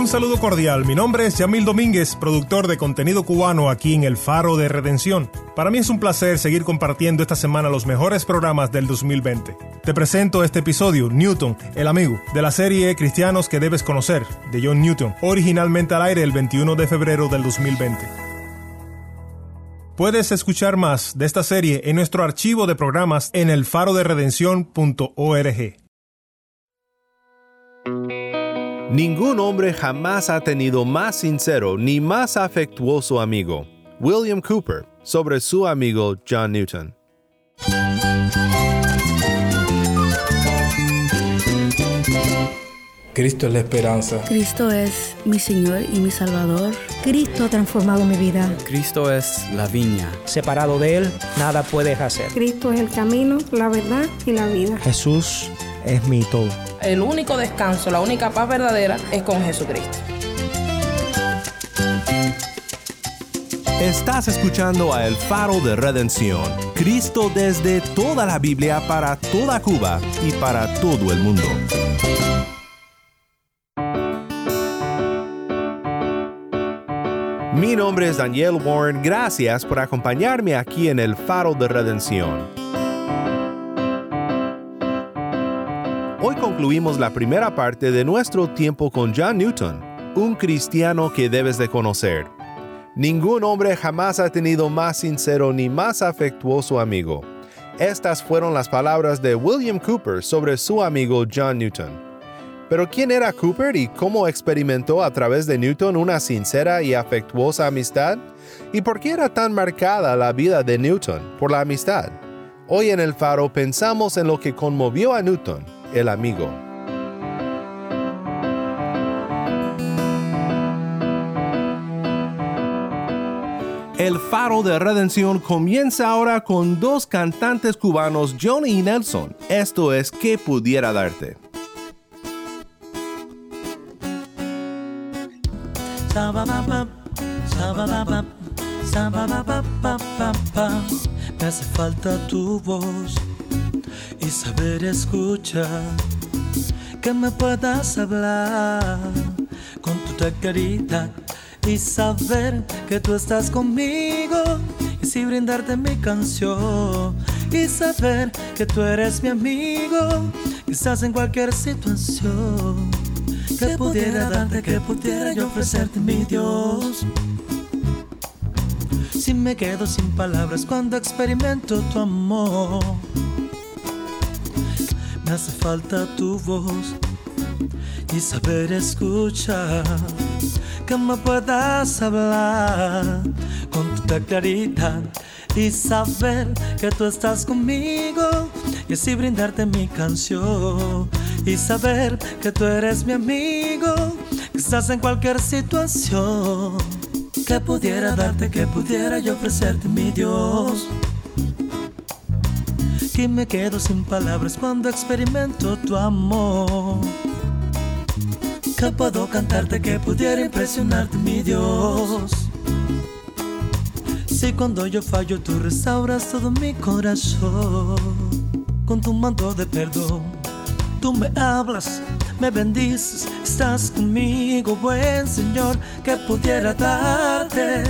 Un saludo cordial, mi nombre es Yamil Domínguez, productor de contenido cubano aquí en El Faro de Redención. Para mí es un placer seguir compartiendo esta semana los mejores programas del 2020. Te presento este episodio, Newton, el amigo, de la serie Cristianos que debes conocer, de John Newton, originalmente al aire el 21 de febrero del 2020. Puedes escuchar más de esta serie en nuestro archivo de programas en elfaroderedención.org. Ningún hombre jamás ha tenido más sincero ni más afectuoso amigo, William Cooper, sobre su amigo John Newton. Cristo es la esperanza. Cristo es mi Señor y mi Salvador. Cristo ha transformado mi vida. Cristo es la viña. Separado de Él, nada puedes hacer. Cristo es el camino, la verdad y la vida. Jesús es mi todo el único descanso, la única paz verdadera es con Jesucristo. Estás escuchando a El Faro de Redención, Cristo desde toda la Biblia para toda Cuba y para todo el mundo. Mi nombre es Daniel Warren, gracias por acompañarme aquí en El Faro de Redención. Hoy concluimos la primera parte de nuestro tiempo con John Newton, un cristiano que debes de conocer. Ningún hombre jamás ha tenido más sincero ni más afectuoso amigo. Estas fueron las palabras de William Cooper sobre su amigo John Newton. Pero ¿quién era Cooper y cómo experimentó a través de Newton una sincera y afectuosa amistad? ¿Y por qué era tan marcada la vida de Newton por la amistad? Hoy en el faro pensamos en lo que conmovió a Newton el amigo. El Faro de Redención comienza ahora con dos cantantes cubanos, Johnny y Nelson. Esto es ¿Qué pudiera darte? Me hace falta tu voz y saber escuchar, que me puedas hablar con tu carita y saber que tú estás conmigo y si brindarte mi canción y saber que tú eres mi amigo, quizás en cualquier situación que pudiera darte, que pudiera yo ofrecerte mi Dios. Si me quedo sin palabras cuando experimento tu amor hace falta tu voz y saber escuchar. Que me puedas hablar con tu claridad y saber que tú estás conmigo y así brindarte mi canción y saber que tú eres mi amigo, que estás en cualquier situación, que pudiera darte, que pudiera yo ofrecerte mi Dios que me quedo sin palabras cuando experimento tu amor. Que puedo cantarte que pudiera impresionarte, mi Dios. Si cuando yo fallo tú restauras todo mi corazón con tu manto de perdón, tú me hablas, me bendices, estás conmigo, buen Señor, que pudiera darte,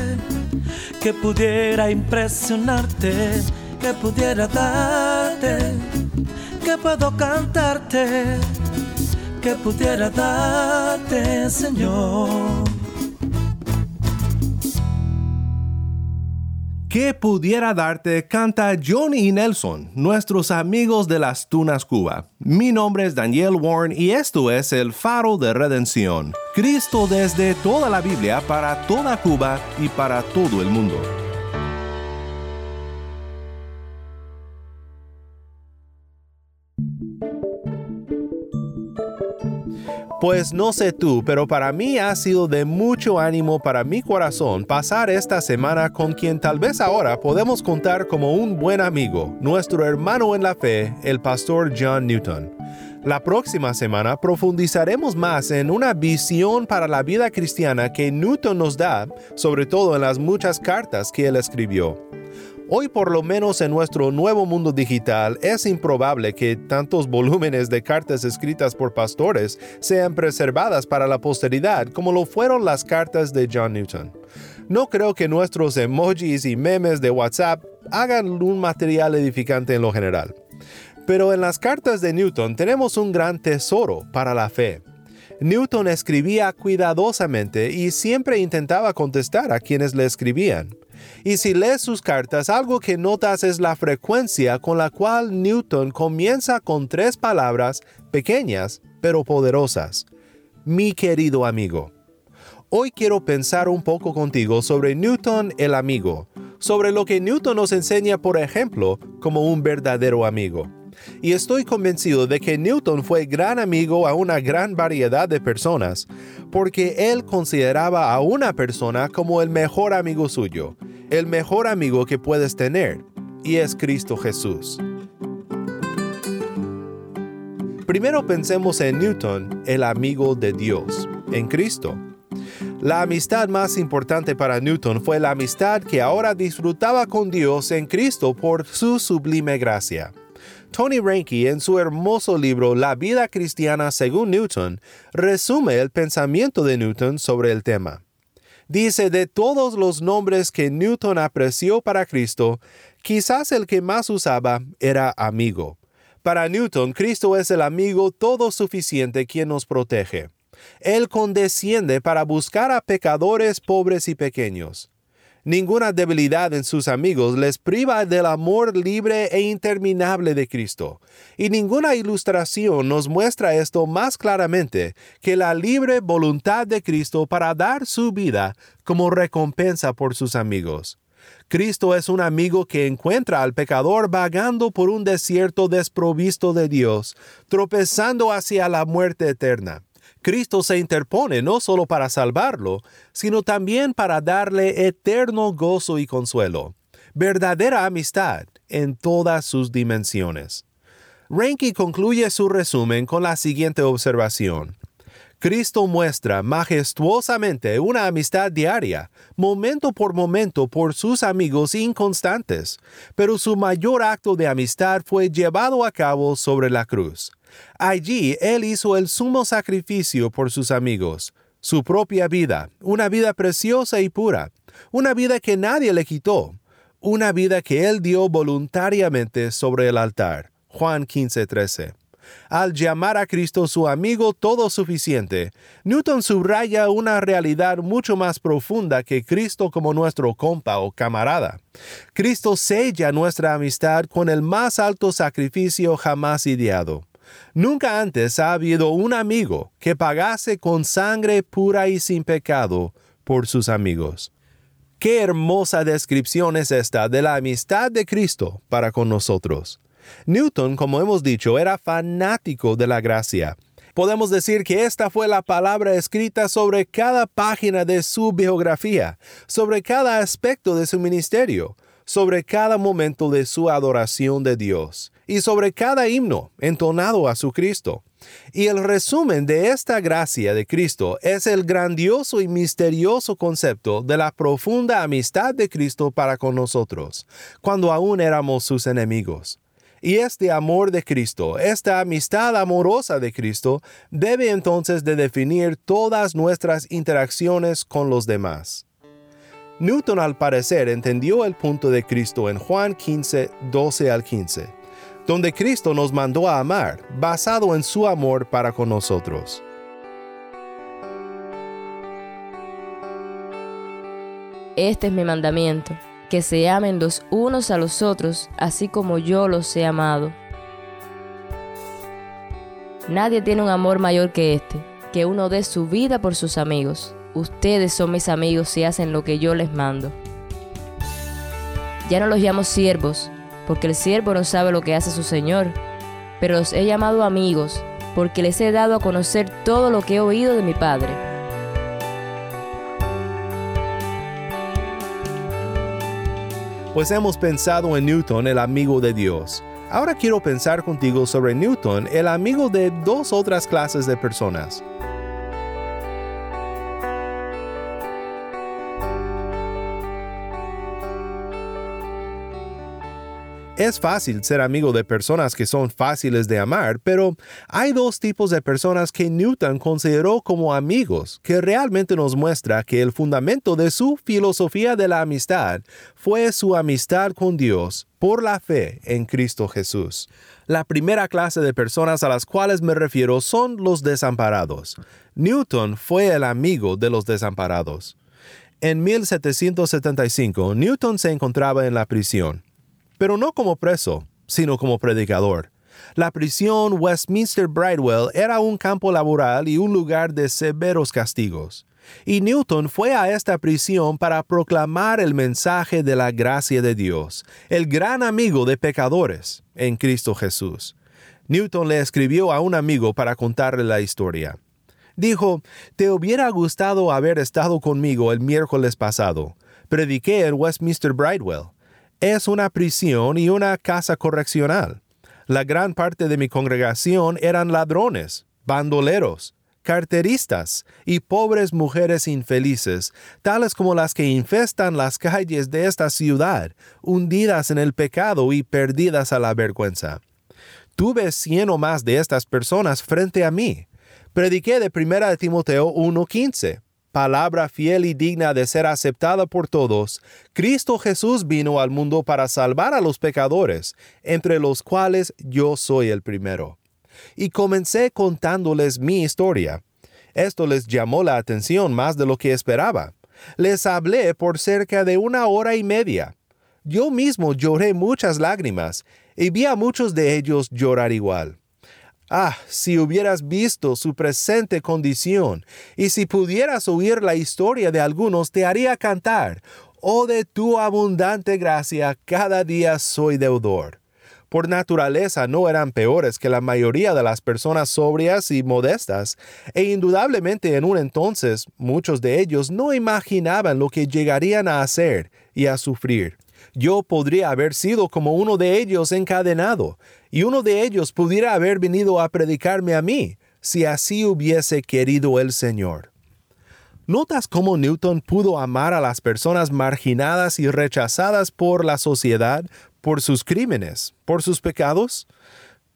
que pudiera impresionarte que pudiera darte, que puedo cantarte, que pudiera darte, Señor. ¿Qué pudiera darte? Canta Johnny y Nelson, nuestros amigos de las Tunas Cuba. Mi nombre es Daniel Warren y esto es el Faro de Redención. Cristo desde toda la Biblia para toda Cuba y para todo el mundo. Pues no sé tú, pero para mí ha sido de mucho ánimo para mi corazón pasar esta semana con quien tal vez ahora podemos contar como un buen amigo, nuestro hermano en la fe, el pastor John Newton. La próxima semana profundizaremos más en una visión para la vida cristiana que Newton nos da, sobre todo en las muchas cartas que él escribió. Hoy por lo menos en nuestro nuevo mundo digital es improbable que tantos volúmenes de cartas escritas por pastores sean preservadas para la posteridad como lo fueron las cartas de John Newton. No creo que nuestros emojis y memes de WhatsApp hagan un material edificante en lo general. Pero en las cartas de Newton tenemos un gran tesoro para la fe. Newton escribía cuidadosamente y siempre intentaba contestar a quienes le escribían. Y si lees sus cartas, algo que notas es la frecuencia con la cual Newton comienza con tres palabras pequeñas pero poderosas. Mi querido amigo. Hoy quiero pensar un poco contigo sobre Newton el amigo, sobre lo que Newton nos enseña, por ejemplo, como un verdadero amigo. Y estoy convencido de que Newton fue gran amigo a una gran variedad de personas, porque él consideraba a una persona como el mejor amigo suyo, el mejor amigo que puedes tener, y es Cristo Jesús. Primero pensemos en Newton, el amigo de Dios, en Cristo. La amistad más importante para Newton fue la amistad que ahora disfrutaba con Dios en Cristo por su sublime gracia. Tony Reinke, en su hermoso libro La vida cristiana según Newton, resume el pensamiento de Newton sobre el tema. Dice, de todos los nombres que Newton apreció para Cristo, quizás el que más usaba era amigo. Para Newton, Cristo es el amigo todo suficiente quien nos protege. Él condesciende para buscar a pecadores pobres y pequeños. Ninguna debilidad en sus amigos les priva del amor libre e interminable de Cristo. Y ninguna ilustración nos muestra esto más claramente que la libre voluntad de Cristo para dar su vida como recompensa por sus amigos. Cristo es un amigo que encuentra al pecador vagando por un desierto desprovisto de Dios, tropezando hacia la muerte eterna. Cristo se interpone no solo para salvarlo, sino también para darle eterno gozo y consuelo, verdadera amistad en todas sus dimensiones. Ranky concluye su resumen con la siguiente observación. Cristo muestra majestuosamente una amistad diaria, momento por momento por sus amigos inconstantes, pero su mayor acto de amistad fue llevado a cabo sobre la cruz. Allí Él hizo el sumo sacrificio por sus amigos, su propia vida, una vida preciosa y pura, una vida que nadie le quitó, una vida que Él dio voluntariamente sobre el altar. Juan 15:13. Al llamar a Cristo su amigo todo suficiente, Newton subraya una realidad mucho más profunda que Cristo como nuestro compa o camarada. Cristo sella nuestra amistad con el más alto sacrificio jamás ideado. Nunca antes ha habido un amigo que pagase con sangre pura y sin pecado por sus amigos. Qué hermosa descripción es esta de la amistad de Cristo para con nosotros. Newton, como hemos dicho, era fanático de la gracia. Podemos decir que esta fue la palabra escrita sobre cada página de su biografía, sobre cada aspecto de su ministerio, sobre cada momento de su adoración de Dios y sobre cada himno entonado a su Cristo. Y el resumen de esta gracia de Cristo es el grandioso y misterioso concepto de la profunda amistad de Cristo para con nosotros, cuando aún éramos sus enemigos. Y este amor de Cristo, esta amistad amorosa de Cristo, debe entonces de definir todas nuestras interacciones con los demás. Newton al parecer entendió el punto de Cristo en Juan 15, 12 al 15 donde Cristo nos mandó a amar, basado en su amor para con nosotros. Este es mi mandamiento, que se amen los unos a los otros, así como yo los he amado. Nadie tiene un amor mayor que este, que uno dé su vida por sus amigos. Ustedes son mis amigos si hacen lo que yo les mando. Ya no los llamo siervos, porque el siervo no sabe lo que hace su Señor, pero los he llamado amigos, porque les he dado a conocer todo lo que he oído de mi Padre. Pues hemos pensado en Newton, el amigo de Dios. Ahora quiero pensar contigo sobre Newton, el amigo de dos otras clases de personas. Es fácil ser amigo de personas que son fáciles de amar, pero hay dos tipos de personas que Newton consideró como amigos, que realmente nos muestra que el fundamento de su filosofía de la amistad fue su amistad con Dios por la fe en Cristo Jesús. La primera clase de personas a las cuales me refiero son los desamparados. Newton fue el amigo de los desamparados. En 1775, Newton se encontraba en la prisión pero no como preso, sino como predicador. La prisión Westminster Bridewell era un campo laboral y un lugar de severos castigos. Y Newton fue a esta prisión para proclamar el mensaje de la gracia de Dios, el gran amigo de pecadores, en Cristo Jesús. Newton le escribió a un amigo para contarle la historia. Dijo, Te hubiera gustado haber estado conmigo el miércoles pasado. Prediqué en Westminster Bridewell es una prisión y una casa correccional. La gran parte de mi congregación eran ladrones, bandoleros, carteristas y pobres mujeres infelices, tales como las que infestan las calles de esta ciudad, hundidas en el pecado y perdidas a la vergüenza. Tuve cien o más de estas personas frente a mí. Prediqué de 1 Timoteo 1.15 palabra fiel y digna de ser aceptada por todos, Cristo Jesús vino al mundo para salvar a los pecadores, entre los cuales yo soy el primero. Y comencé contándoles mi historia. Esto les llamó la atención más de lo que esperaba. Les hablé por cerca de una hora y media. Yo mismo lloré muchas lágrimas, y vi a muchos de ellos llorar igual. Ah, si hubieras visto su presente condición, y si pudieras oír la historia de algunos, te haría cantar, oh de tu abundante gracia, cada día soy deudor. Por naturaleza no eran peores que la mayoría de las personas sobrias y modestas, e indudablemente en un entonces muchos de ellos no imaginaban lo que llegarían a hacer y a sufrir. Yo podría haber sido como uno de ellos encadenado, y uno de ellos pudiera haber venido a predicarme a mí, si así hubiese querido el Señor. ¿Notas cómo Newton pudo amar a las personas marginadas y rechazadas por la sociedad por sus crímenes, por sus pecados?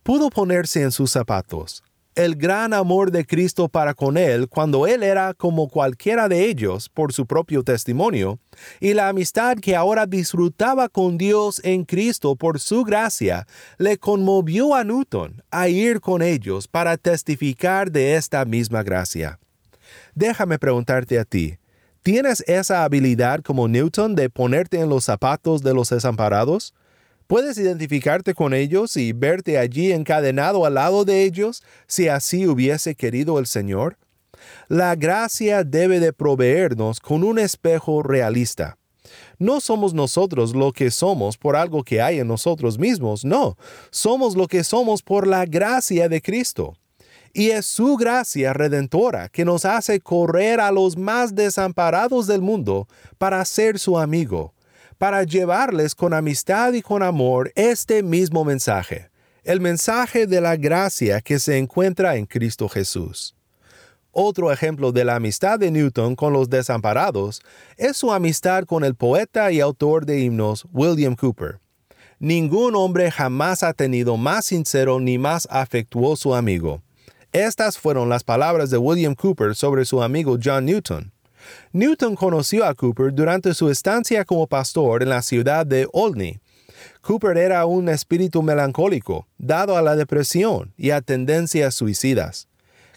Pudo ponerse en sus zapatos, el gran amor de Cristo para con él cuando él era como cualquiera de ellos por su propio testimonio, y la amistad que ahora disfrutaba con Dios en Cristo por su gracia, le conmovió a Newton a ir con ellos para testificar de esta misma gracia. Déjame preguntarte a ti, ¿tienes esa habilidad como Newton de ponerte en los zapatos de los desamparados? Puedes identificarte con ellos y verte allí encadenado al lado de ellos si así hubiese querido el Señor. La gracia debe de proveernos con un espejo realista. No somos nosotros lo que somos por algo que hay en nosotros mismos, no, somos lo que somos por la gracia de Cristo. Y es su gracia redentora que nos hace correr a los más desamparados del mundo para ser su amigo para llevarles con amistad y con amor este mismo mensaje, el mensaje de la gracia que se encuentra en Cristo Jesús. Otro ejemplo de la amistad de Newton con los desamparados es su amistad con el poeta y autor de himnos William Cooper. Ningún hombre jamás ha tenido más sincero ni más afectuoso amigo. Estas fueron las palabras de William Cooper sobre su amigo John Newton. Newton conoció a Cooper durante su estancia como pastor en la ciudad de Olney. Cooper era un espíritu melancólico, dado a la depresión y a tendencias suicidas.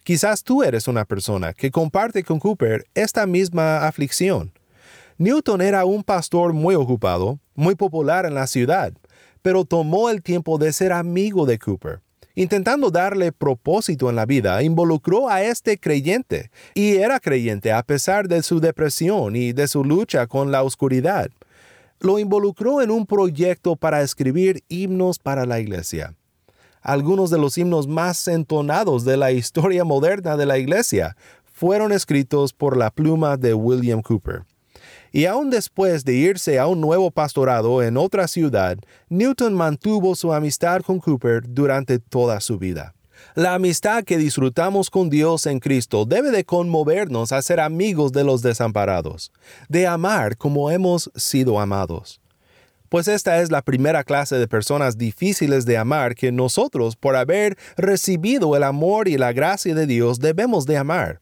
Quizás tú eres una persona que comparte con Cooper esta misma aflicción. Newton era un pastor muy ocupado, muy popular en la ciudad, pero tomó el tiempo de ser amigo de Cooper intentando darle propósito en la vida, involucró a este creyente, y era creyente a pesar de su depresión y de su lucha con la oscuridad. Lo involucró en un proyecto para escribir himnos para la iglesia. Algunos de los himnos más entonados de la historia moderna de la iglesia fueron escritos por la pluma de William Cooper. Y aún después de irse a un nuevo pastorado en otra ciudad, Newton mantuvo su amistad con Cooper durante toda su vida. La amistad que disfrutamos con Dios en Cristo debe de conmovernos a ser amigos de los desamparados, de amar como hemos sido amados. pues esta es la primera clase de personas difíciles de amar que nosotros, por haber recibido el amor y la gracia de Dios, debemos de amar.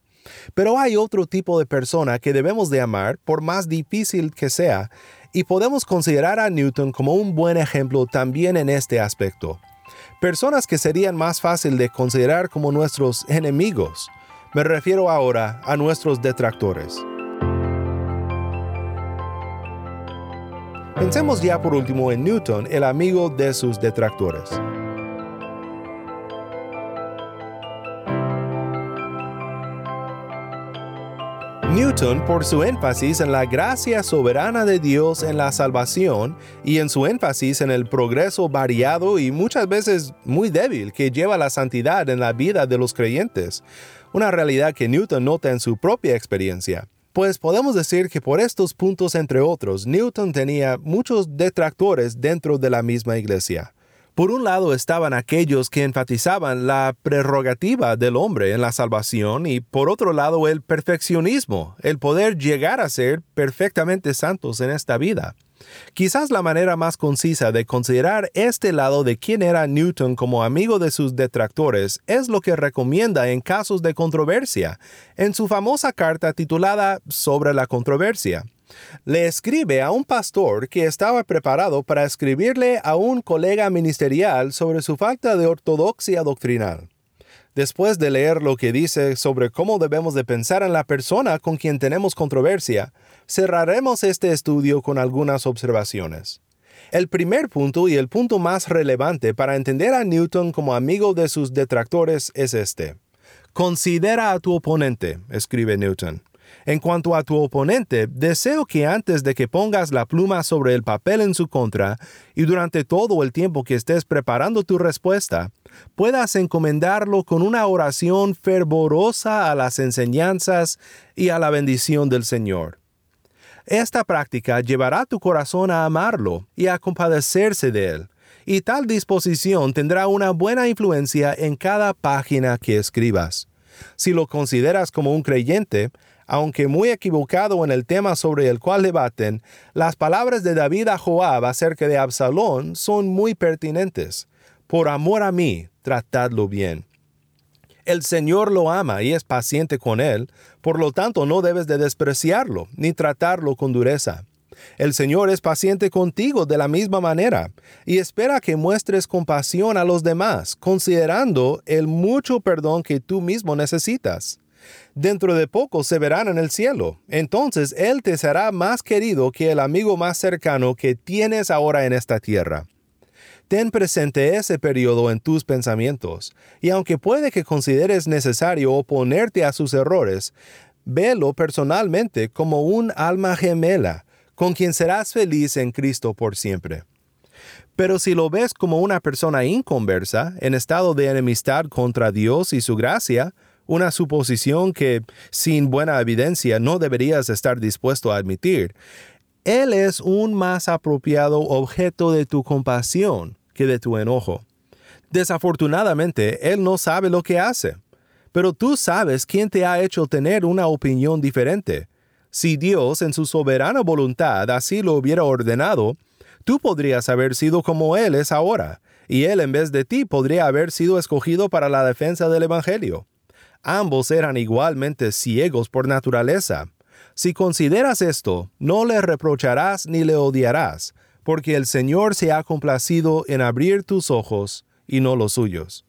Pero hay otro tipo de persona que debemos de amar, por más difícil que sea, y podemos considerar a Newton como un buen ejemplo también en este aspecto. Personas que serían más fácil de considerar como nuestros enemigos. Me refiero ahora a nuestros detractores. Pensemos ya por último en Newton, el amigo de sus detractores. Newton, por su énfasis en la gracia soberana de Dios en la salvación y en su énfasis en el progreso variado y muchas veces muy débil que lleva la santidad en la vida de los creyentes, una realidad que Newton nota en su propia experiencia. Pues podemos decir que por estos puntos, entre otros, Newton tenía muchos detractores dentro de la misma iglesia. Por un lado estaban aquellos que enfatizaban la prerrogativa del hombre en la salvación y por otro lado el perfeccionismo, el poder llegar a ser perfectamente santos en esta vida. Quizás la manera más concisa de considerar este lado de quién era Newton como amigo de sus detractores es lo que recomienda en casos de controversia, en su famosa carta titulada Sobre la controversia. Le escribe a un pastor que estaba preparado para escribirle a un colega ministerial sobre su falta de ortodoxia doctrinal. Después de leer lo que dice sobre cómo debemos de pensar en la persona con quien tenemos controversia, cerraremos este estudio con algunas observaciones. El primer punto y el punto más relevante para entender a Newton como amigo de sus detractores es este. Considera a tu oponente, escribe Newton. En cuanto a tu oponente, deseo que antes de que pongas la pluma sobre el papel en su contra y durante todo el tiempo que estés preparando tu respuesta, puedas encomendarlo con una oración fervorosa a las enseñanzas y a la bendición del Señor. Esta práctica llevará tu corazón a amarlo y a compadecerse de él, y tal disposición tendrá una buena influencia en cada página que escribas. Si lo consideras como un creyente, aunque muy equivocado en el tema sobre el cual debaten, las palabras de David a Joab acerca de Absalón son muy pertinentes. Por amor a mí, tratadlo bien. El Señor lo ama y es paciente con él, por lo tanto no debes de despreciarlo ni tratarlo con dureza. El Señor es paciente contigo de la misma manera y espera que muestres compasión a los demás, considerando el mucho perdón que tú mismo necesitas dentro de poco se verán en el cielo. Entonces Él te será más querido que el amigo más cercano que tienes ahora en esta tierra. Ten presente ese periodo en tus pensamientos, y aunque puede que consideres necesario oponerte a sus errores, velo personalmente como un alma gemela, con quien serás feliz en Cristo por siempre. Pero si lo ves como una persona inconversa, en estado de enemistad contra Dios y su gracia, una suposición que, sin buena evidencia, no deberías estar dispuesto a admitir. Él es un más apropiado objeto de tu compasión que de tu enojo. Desafortunadamente, Él no sabe lo que hace, pero tú sabes quién te ha hecho tener una opinión diferente. Si Dios, en su soberana voluntad, así lo hubiera ordenado, tú podrías haber sido como Él es ahora, y Él en vez de ti podría haber sido escogido para la defensa del Evangelio. Ambos eran igualmente ciegos por naturaleza. Si consideras esto, no le reprocharás ni le odiarás, porque el Señor se ha complacido en abrir tus ojos y no los suyos.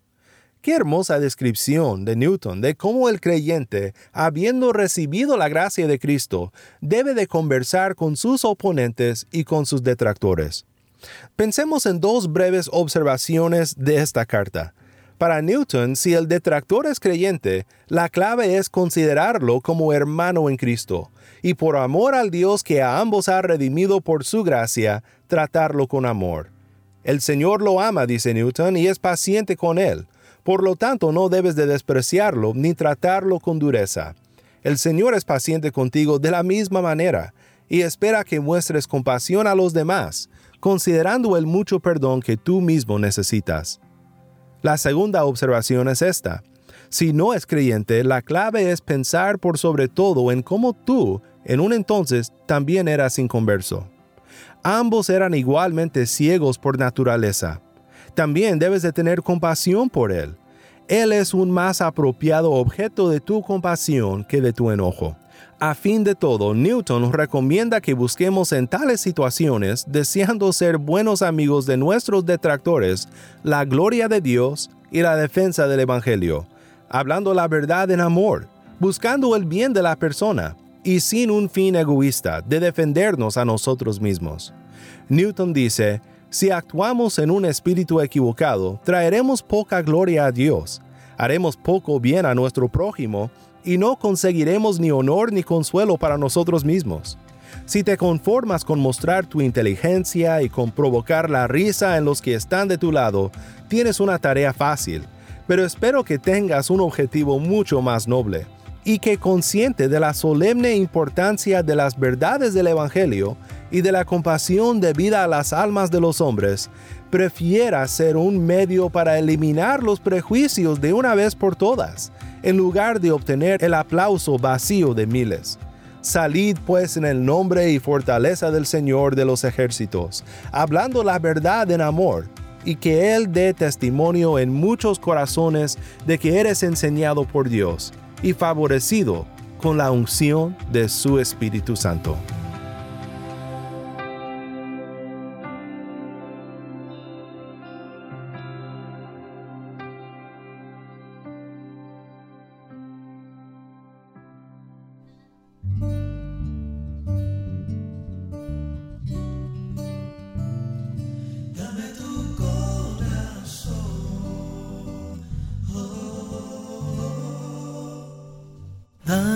Qué hermosa descripción de Newton de cómo el creyente, habiendo recibido la gracia de Cristo, debe de conversar con sus oponentes y con sus detractores. Pensemos en dos breves observaciones de esta carta. Para Newton, si el detractor es creyente, la clave es considerarlo como hermano en Cristo, y por amor al Dios que a ambos ha redimido por su gracia, tratarlo con amor. El Señor lo ama, dice Newton, y es paciente con él. Por lo tanto, no debes de despreciarlo ni tratarlo con dureza. El Señor es paciente contigo de la misma manera, y espera que muestres compasión a los demás, considerando el mucho perdón que tú mismo necesitas. La segunda observación es esta. Si no es creyente, la clave es pensar por sobre todo en cómo tú, en un entonces, también eras inconverso. Ambos eran igualmente ciegos por naturaleza. También debes de tener compasión por él. Él es un más apropiado objeto de tu compasión que de tu enojo. A fin de todo, Newton recomienda que busquemos en tales situaciones, deseando ser buenos amigos de nuestros detractores, la gloria de Dios y la defensa del Evangelio, hablando la verdad en amor, buscando el bien de la persona y sin un fin egoísta de defendernos a nosotros mismos. Newton dice, si actuamos en un espíritu equivocado, traeremos poca gloria a Dios, haremos poco bien a nuestro prójimo y no conseguiremos ni honor ni consuelo para nosotros mismos. Si te conformas con mostrar tu inteligencia y con provocar la risa en los que están de tu lado, tienes una tarea fácil, pero espero que tengas un objetivo mucho más noble y que consciente de la solemne importancia de las verdades del Evangelio y de la compasión debida a las almas de los hombres, prefiera ser un medio para eliminar los prejuicios de una vez por todas en lugar de obtener el aplauso vacío de miles. Salid pues en el nombre y fortaleza del Señor de los ejércitos, hablando la verdad en amor, y que Él dé testimonio en muchos corazones de que eres enseñado por Dios y favorecido con la unción de su Espíritu Santo.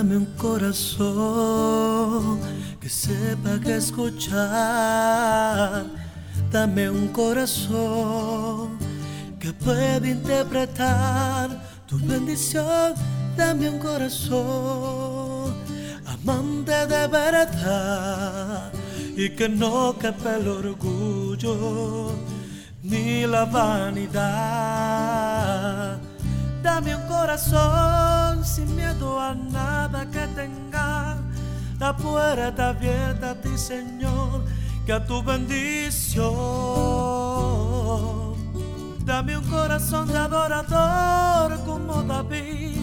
Dame un corazón que sepa que escuchar. Dame un corazón que pueda interpretar tu bendición. Dame un corazón amante de verdad y que no quepa el orgullo ni la vanidad. Dame un corazón sin miedo a nada que tenga. La puerta abierta a ti, Señor, que a tu bendición. Dame un corazón de adorador como David,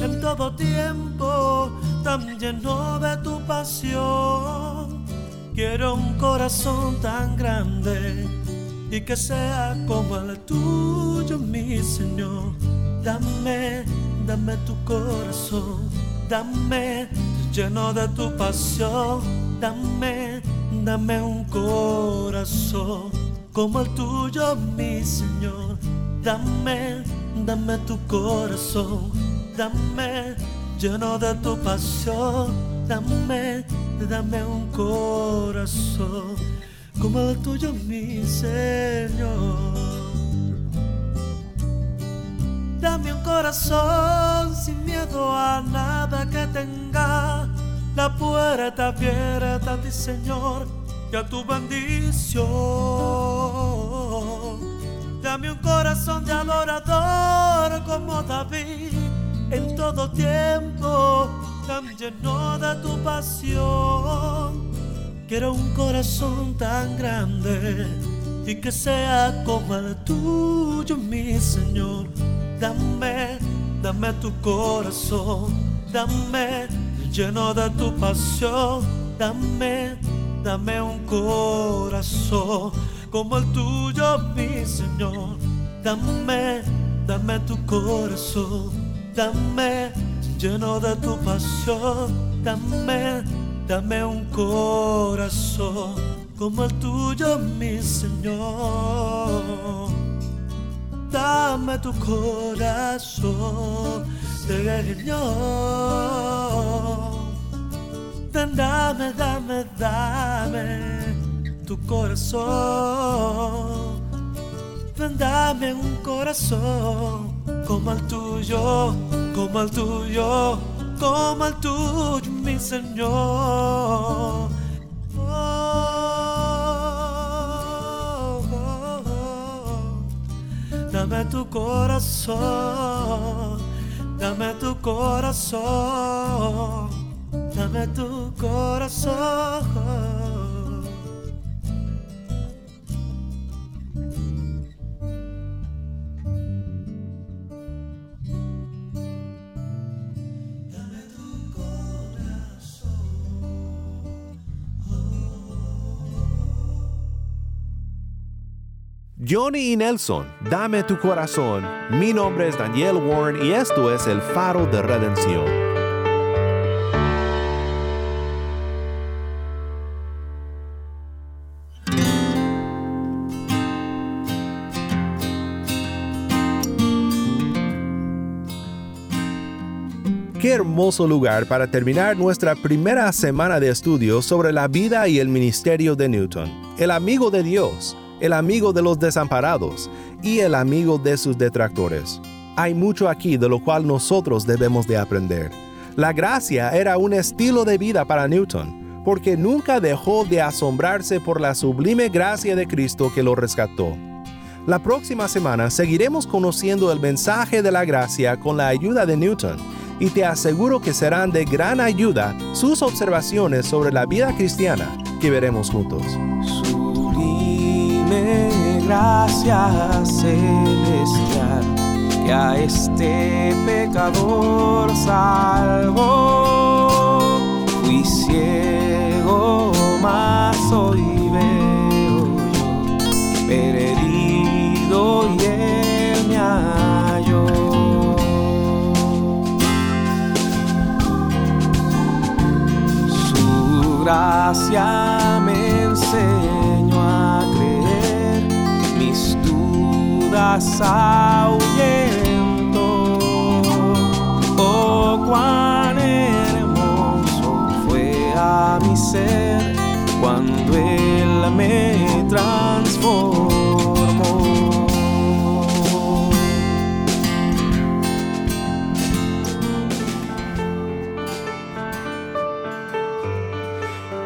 en todo tiempo tan lleno de tu pasión. Quiero un corazón tan grande y que sea como el tuyo, mi Señor. Dame, dame tu corazón, dame lleno de tu pasión, dame, dame un corazón como el tuyo, mi Señor. Dame, dame tu corazón, dame lleno de tu pasión, dame, dame un corazón como el tuyo, mi Señor. Dame un corazón sin miedo a nada que tenga. La puerta abierta a ti, Señor, y a tu bendición. Dame un corazón de adorador como David, en todo tiempo, tan lleno de tu pasión. Quiero un corazón tan grande y que sea como el tuyo, mi Señor Dame, dame tu corazón, dame lleno de tu pasión, dame, dame un corazón como el tuyo, mi Señor. Dame, dame tu corazón, dame lleno de tu pasión, dame, dame un corazón como el tuyo, mi Señor dame tu corazón, Señor. Dame, dame, dame tu corazón. Dame un corazón como el tuyo, como el tuyo, como el tuyo, mi Señor. Dame tu corazón, dame tu corazón, dame tu corazón. Johnny y Nelson, dame tu corazón. Mi nombre es Daniel Warren y esto es el faro de redención. Qué hermoso lugar para terminar nuestra primera semana de estudios sobre la vida y el ministerio de Newton, el amigo de Dios, el amigo de los desamparados y el amigo de sus detractores. Hay mucho aquí de lo cual nosotros debemos de aprender. La gracia era un estilo de vida para Newton, porque nunca dejó de asombrarse por la sublime gracia de Cristo que lo rescató. La próxima semana seguiremos conociendo el mensaje de la gracia con la ayuda de Newton y te aseguro que serán de gran ayuda sus observaciones sobre la vida cristiana que veremos juntos. Sublime gracia celestial que a este pecador salvó. Fui ciego, mas hoy veo yo, perdido y él me halló. gracia Oh, cuán hermoso fue a mi ser cuando Él me transformó.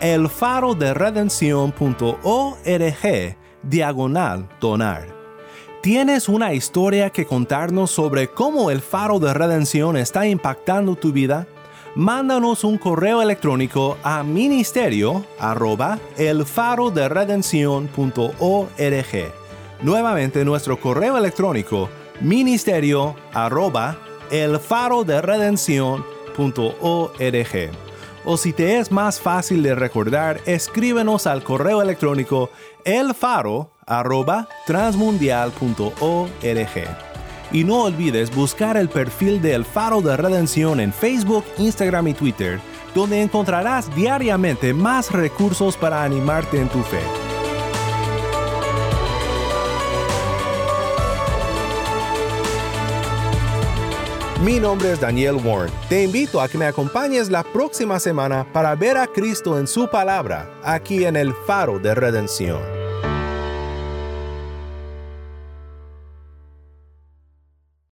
elfaroderedencion.org diagonal donar. ¿Tienes una historia que contarnos sobre cómo el faro de redención está impactando tu vida? Mándanos un correo electrónico a ministerio arroba elfaroderedencion.org. Nuevamente nuestro correo electrónico ministerio arroba elfaroderedencion.org o si te es más fácil de recordar, escríbenos al correo electrónico elfaro@transmundial.org. Y no olvides buscar el perfil de El Faro de Redención en Facebook, Instagram y Twitter, donde encontrarás diariamente más recursos para animarte en tu fe. Mi nombre es Daniel Warren. Te invito a que me acompañes la próxima semana para ver a Cristo en su palabra, aquí en el Faro de Redención.